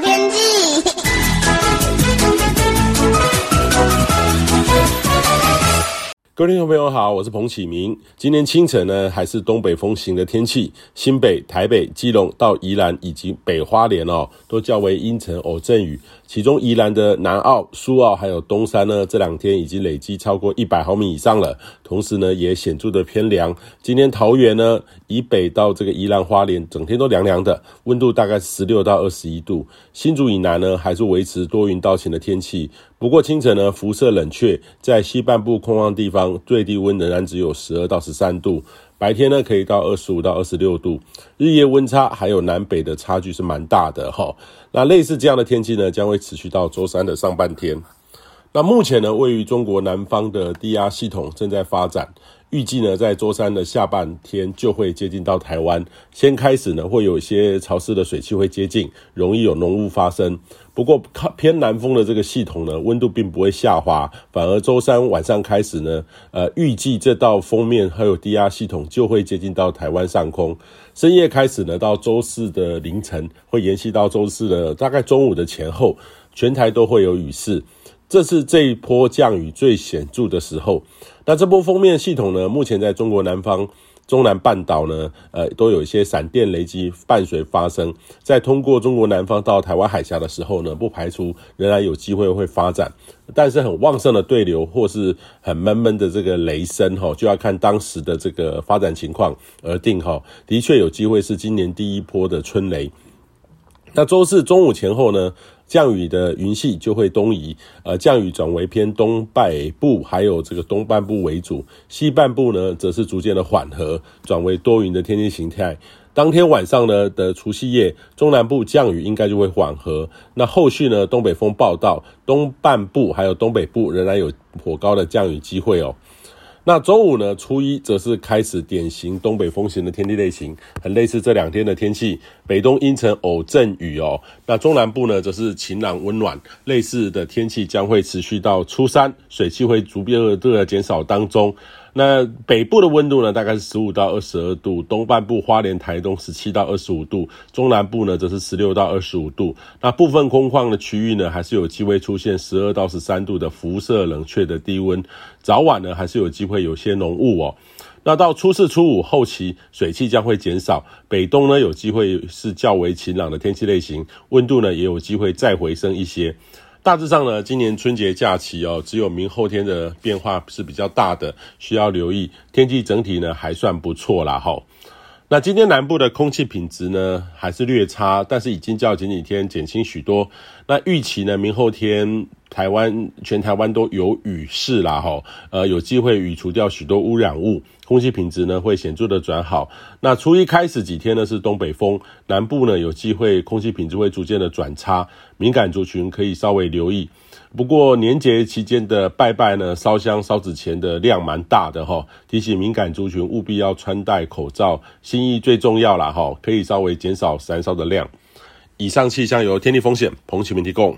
天气。各位听众朋友好，我是彭启明。今天清晨呢，还是东北风行的天气，新北、台北、基隆到宜兰以及北花莲哦，都较为阴沉偶阵雨。其中宜兰的南澳、苏澳还有东山呢，这两天已经累积超过一百毫米以上了。同时呢，也显著的偏凉。今天桃园呢，以北到这个宜兰花莲，整天都凉凉的，温度大概十六到二十一度。新竹以南呢，还是维持多云到晴的天气。不过清晨呢，辐射冷却，在西半部空旷地方，最低温仍然只有十二到十三度。白天呢，可以到二十五到二十六度。日夜温差还有南北的差距是蛮大的哈。那类似这样的天气呢，将会持续到周三的上半天。那目前呢，位于中国南方的低压系统正在发展。预计呢，在周三的下半天就会接近到台湾。先开始呢，会有一些潮湿的水汽会接近，容易有浓雾发生。不过靠偏南风的这个系统呢，温度并不会下滑，反而周三晚上开始呢，呃，预计这道锋面还有低压系统就会接近到台湾上空。深夜开始呢，到周四的凌晨，会延续到周四的大概中午的前后，全台都会有雨势。这是这一波降雨最显著的时候。那这波锋面系统呢，目前在中国南方、中南半岛呢，呃，都有一些闪电雷击伴随发生。在通过中国南方到台湾海峡的时候呢，不排除仍然有机会会发展。但是很旺盛的对流或是很闷闷的这个雷声哈，就要看当时的这个发展情况而定哈。的确有机会是今年第一波的春雷。那周四中午前后呢，降雨的云系就会东移，呃，降雨转为偏东北部，还有这个东半部为主，西半部呢则是逐渐的缓和，转为多云的天气形态。当天晚上呢的除夕夜，中南部降雨应该就会缓和。那后续呢，东北风报到，东半部还有东北部仍然有颇高的降雨机会哦。那周五呢，初一则是开始典型东北风型的天气类型，很类似这两天的天气，北东阴沉偶阵雨哦。那中南部呢，则是晴朗温暖，类似的天气将会持续到初三，水汽会逐渐的减少当中。那北部的温度呢，大概是十五到二十二度，东半部花莲、台东十七到二十五度，中南部呢则是十六到二十五度。那部分空旷的区域呢，还是有机会出现十二到十三度的辐射冷却的低温，早晚呢还是有机会有些浓雾哦。那到初四、初五后期，水汽将会减少，北东呢有机会是较为晴朗的天气类型，温度呢也有机会再回升一些。大致上呢，今年春节假期哦，只有明后天的变化是比较大的，需要留意。天气整体呢还算不错啦，吼。那今天南部的空气品质呢还是略差，但是已经较前几天减轻许多。那预期呢，明后天台湾全台湾都有雨势啦，哈，呃，有机会雨除掉许多污染物。空气品质呢会显著的转好。那初一开始几天呢是东北风，南部呢有机会空气品质会逐渐的转差，敏感族群可以稍微留意。不过年节期间的拜拜呢，烧香烧纸钱的量蛮大的哈，提醒敏感族群务必要穿戴口罩，心意最重要啦哈，可以稍微减少燃烧的量。以上气象由天地风险彭启明提供。